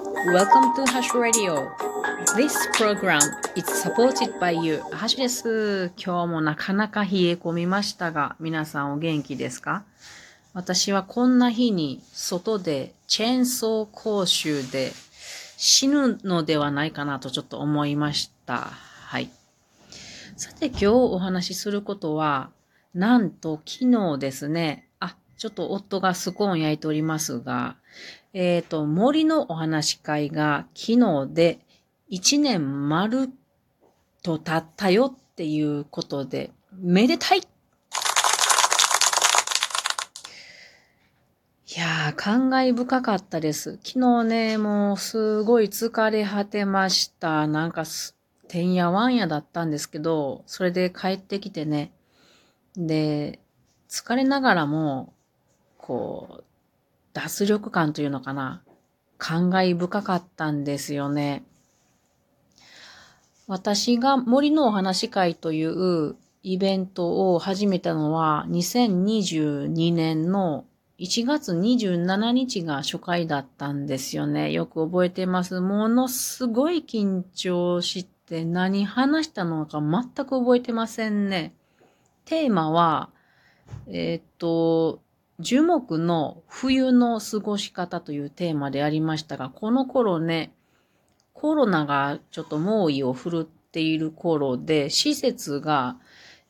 Welcome to Hash Radio. This program is supported by you. ハッシュです。今日もなかなか冷え込みましたが、皆さんお元気ですか？私はこんな日に外でチェーンソー講習で死ぬのではないかなとちょっと思いました。はい。さて今日お話しすることは、なんと昨日ですね、あ、ちょっと夫がスコーン焼いておりますが、えっ、ー、と、森のお話会が昨日で1年丸と経ったよっていうことで、めでたいいやー、感慨深かったです。昨日ね、もうすごい疲れ果てました。なんかすてんやわんやだったんですけど、それで帰ってきてね。で、疲れながらも、こう、脱力感というのかな。感慨深かったんですよね。私が森のお話会というイベントを始めたのは2022年の1月27日が初回だったんですよね。よく覚えてます。ものすごい緊張して何話したのか全く覚えてませんね。テーマは、えー、っと、樹木の冬の過ごし方というテーマでありましたが、この頃ね、コロナがちょっと猛威を振るっている頃で、施設が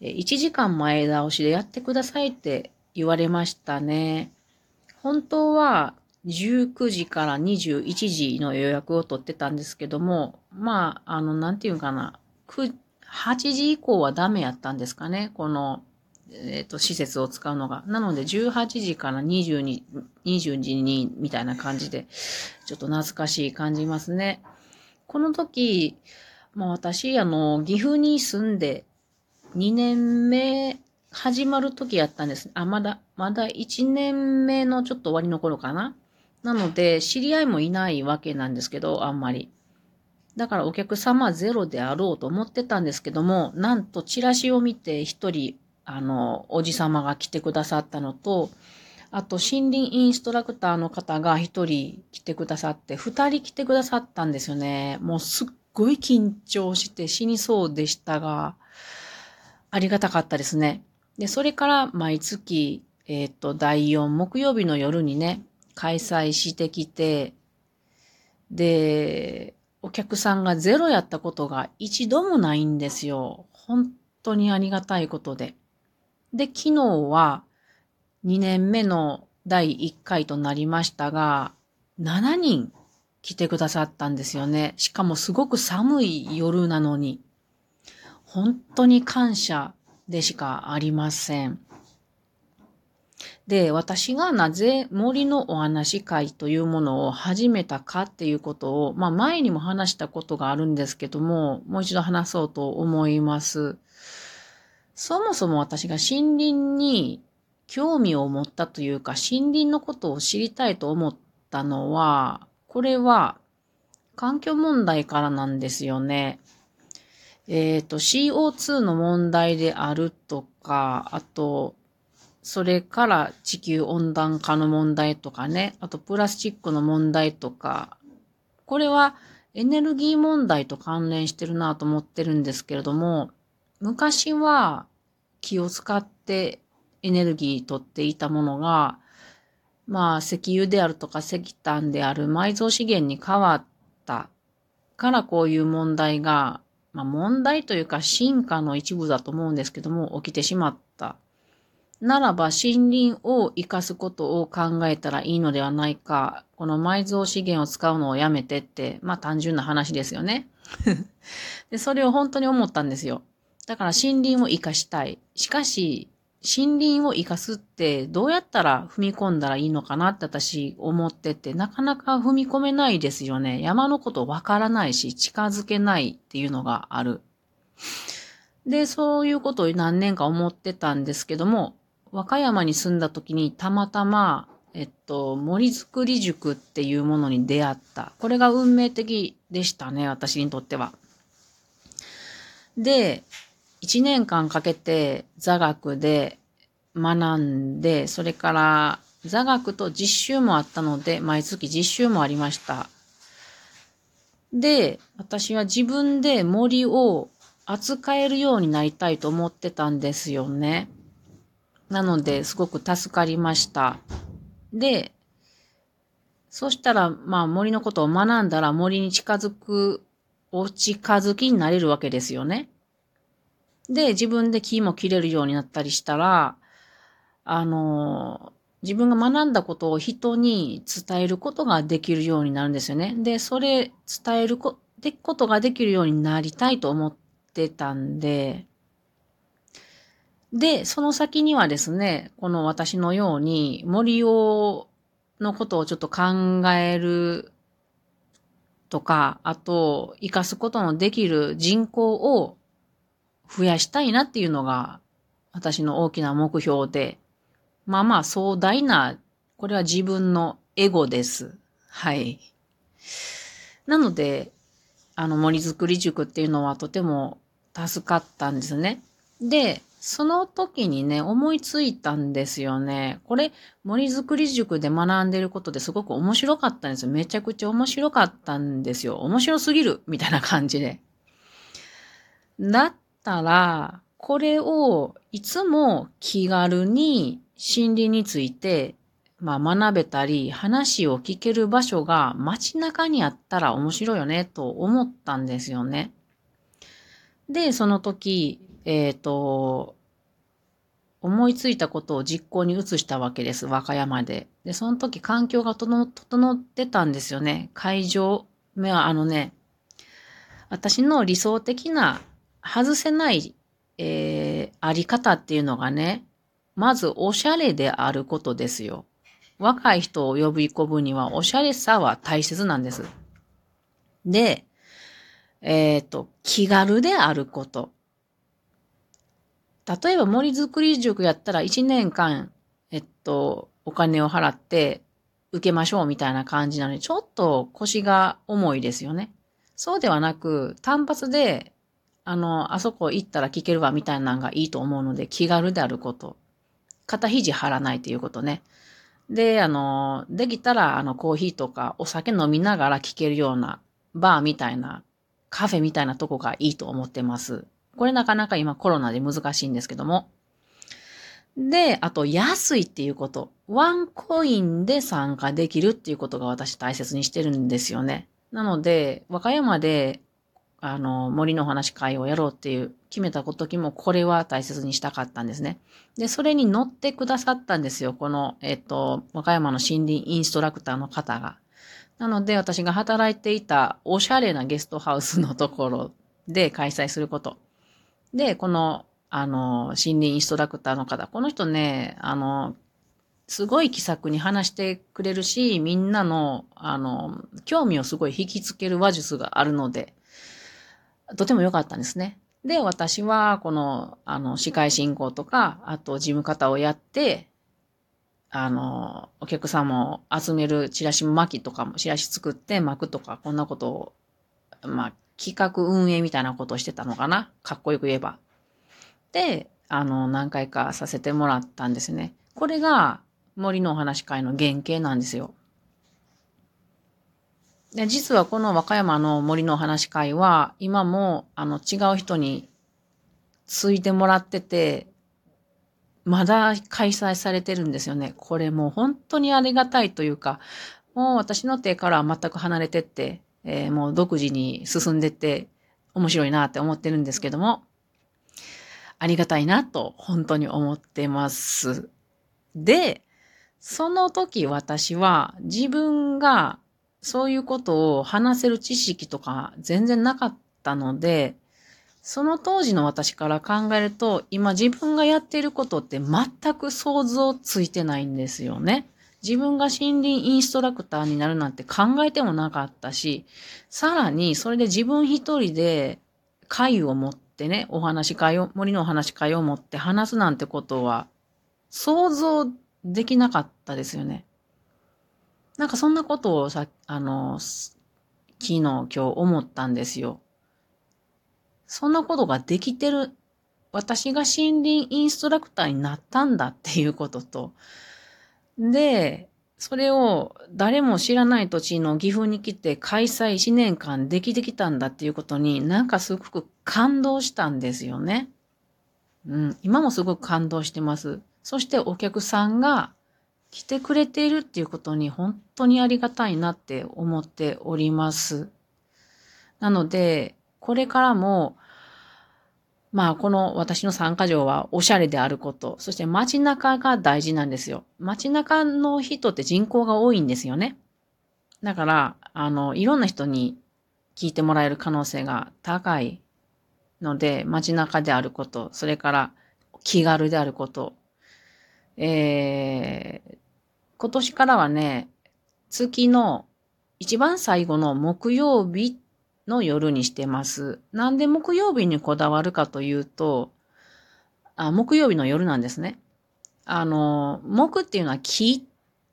1時間前倒しでやってくださいって言われましたね。本当は19時から21時の予約を取ってたんですけども、まあ、あの、なんていうかな、8時以降はダメやったんですかね、このえっ、ー、と、施設を使うのが。なので、18時から22、20時に、みたいな感じで、ちょっと懐かしい感じますね。この時、まあ私、あの、岐阜に住んで、2年目、始まる時やったんです。あ、まだ、まだ1年目のちょっと終わりの頃かな。なので、知り合いもいないわけなんですけど、あんまり。だからお客様ゼロであろうと思ってたんですけども、なんとチラシを見て一人あの、おじさまが来てくださったのと、あと、森林インストラクターの方が一人来てくださって、二人来てくださったんですよね。もうすっごい緊張して死にそうでしたが、ありがたかったですね。で、それから毎月、えっ、ー、と、第4木曜日の夜にね、開催してきて、で、お客さんがゼロやったことが一度もないんですよ。本当にありがたいことで。で、昨日は2年目の第1回となりましたが、7人来てくださったんですよね。しかもすごく寒い夜なのに。本当に感謝でしかありません。で、私がなぜ森のお話会というものを始めたかっていうことを、まあ前にも話したことがあるんですけども、もう一度話そうと思います。そもそも私が森林に興味を持ったというか、森林のことを知りたいと思ったのは、これは環境問題からなんですよね。えっ、ー、と、CO2 の問題であるとか、あと、それから地球温暖化の問題とかね、あとプラスチックの問題とか、これはエネルギー問題と関連してるなと思ってるんですけれども、昔は気を使ってエネルギー取っていたものが、まあ石油であるとか石炭である埋蔵資源に変わったからこういう問題が、まあ問題というか進化の一部だと思うんですけども起きてしまった。ならば森林を生かすことを考えたらいいのではないか。この埋蔵資源を使うのをやめてって、まあ単純な話ですよね。で、それを本当に思ったんですよ。だから森林を活かしたい。しかし、森林を活かすってどうやったら踏み込んだらいいのかなって私思ってて、なかなか踏み込めないですよね。山のことわからないし、近づけないっていうのがある。で、そういうことを何年か思ってたんですけども、和歌山に住んだ時にたまたま、えっと、森づくり塾っていうものに出会った。これが運命的でしたね、私にとっては。で、1年間かけて座学で学んで、それから座学と実習もあったので、毎月実習もありました。で、私は自分で森を扱えるようになりたいと思ってたんですよね。なので、すごく助かりました。で、そしたら、まあ森のことを学んだら森に近づく、お近づきになれるわけですよね。で、自分で木も切れるようになったりしたら、あの、自分が学んだことを人に伝えることができるようになるんですよね。で、それ伝えるこでことができるようになりたいと思ってたんで、で、その先にはですね、この私のように森を、のことをちょっと考えるとか、あと、活かすことのできる人口を増やしたいなっていうのが私の大きな目標で、まあまあ壮大な、これは自分のエゴです。はい。なので、あの森づくり塾っていうのはとても助かったんですね。で、その時にね、思いついたんですよね。これ、森づくり塾で学んでることですごく面白かったんですよ。めちゃくちゃ面白かったんですよ。面白すぎるみたいな感じで。だったら、これをいつも気軽に心理について、まあ、学べたり、話を聞ける場所が街中にあったら面白いよね、と思ったんですよね。で、その時、えっ、ー、と、思いついたことを実行に移したわけです、和歌山で。で、その時環境が整ってたんですよね。会場。あのね、私の理想的な外せない、えー、あり方っていうのがね、まずおしゃれであることですよ。若い人を呼び込むにはおしゃれさは大切なんです。で、えっ、ー、と、気軽であること。例えば森づくり塾やったら1年間、えっと、お金を払って受けましょうみたいな感じなので、ちょっと腰が重いですよね。そうではなく、単発で、あの、あそこ行ったら聞けるわみたいなのがいいと思うので、気軽であること。肩肘張らないということね。で、あの、できたら、あの、コーヒーとかお酒飲みながら聴けるようなバーみたいな、カフェみたいなとこがいいと思ってます。これなかなか今コロナで難しいんですけども。で、あと安いっていうこと。ワンコインで参加できるっていうことが私大切にしてるんですよね。なので、和歌山であの、森の話会をやろうっていう決めた時もこれは大切にしたかったんですね。で、それに乗ってくださったんですよ。この、えっと、和歌山の森林インストラクターの方が。なので、私が働いていたおしゃれなゲストハウスのところで開催すること。で、この、あの、森林インストラクターの方、この人ね、あの、すごい気さくに話してくれるし、みんなの、あの、興味をすごい引きつける話術があるので、とても良かったんですね。で、私は、この、あの、司会進行とか、あと事務方をやって、あの、お客様を集めるチラシ巻きとかも、チラシ作って巻くとか、こんなことを、まあ、企画運営みたいなことをしてたのかな。かっこよく言えば。で、あの、何回かさせてもらったんですね。これが森のお話会の原型なんですよ。で、実はこの和歌山の森のお話会は、今も、あの、違う人についてもらってて、まだ開催されてるんですよね。これもう本当にありがたいというか、もう私の手からは全く離れてって、えー、もう独自に進んでって面白いなって思ってるんですけども、ありがたいなと本当に思ってます。で、その時私は自分がそういうことを話せる知識とか全然なかったので、その当時の私から考えると、今自分がやっていることって全く想像ついてないんですよね。自分が森林インストラクターになるなんて考えてもなかったし、さらにそれで自分一人で会を持ってね、お話会を、森のお話会を持って話すなんてことは想像できなかったですよね。なんかそんなことをさ、あの、昨日今日思ったんですよ。そんなことができてる、私が森林インストラクターになったんだっていうことと、で、それを誰も知らない土地の岐阜に来て開催1年間できてきたんだっていうことになんかすごく感動したんですよね。うん、今もすごく感動してます。そしてお客さんが来てくれているっていうことに本当にありがたいなって思っております。なので、これからもまあ、この私の参加条はおしゃれであること、そして街中が大事なんですよ。街中の人って人口が多いんですよね。だから、あの、いろんな人に聞いてもらえる可能性が高いので、街中であること、それから気軽であること。えー、今年からはね、月の一番最後の木曜日の夜にしてます。なんで木曜日にこだわるかというと、あ木曜日の夜なんですね。あの、木っていうのは木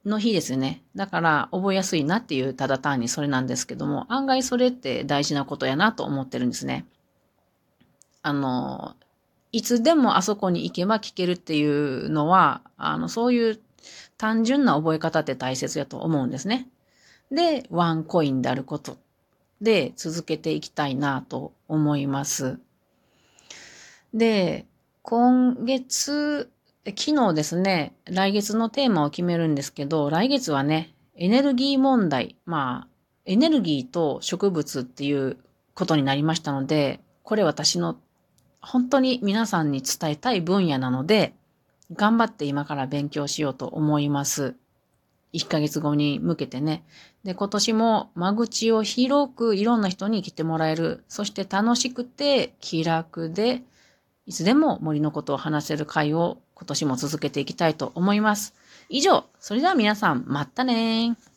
の日ですよね。だから覚えやすいなっていうただ単にそれなんですけども、案外それって大事なことやなと思ってるんですね。あの、いつでもあそこに行けば聞けるっていうのは、あの、そういう単純な覚え方って大切やと思うんですね。で、ワンコインであることで続けていきたいなと思います。で、今月、昨日ですね、来月のテーマを決めるんですけど、来月はね、エネルギー問題、まあ、エネルギーと植物っていうことになりましたので、これ私の本当に皆さんに伝えたい分野なので、頑張って今から勉強しようと思います。1ヶ月後に向けてね。で、今年も間口を広くいろんな人に来てもらえる。そして楽しくて気楽で、いつでも森のことを話せる会を今年も続けていきたいと思います。以上、それでは皆さん、またねー。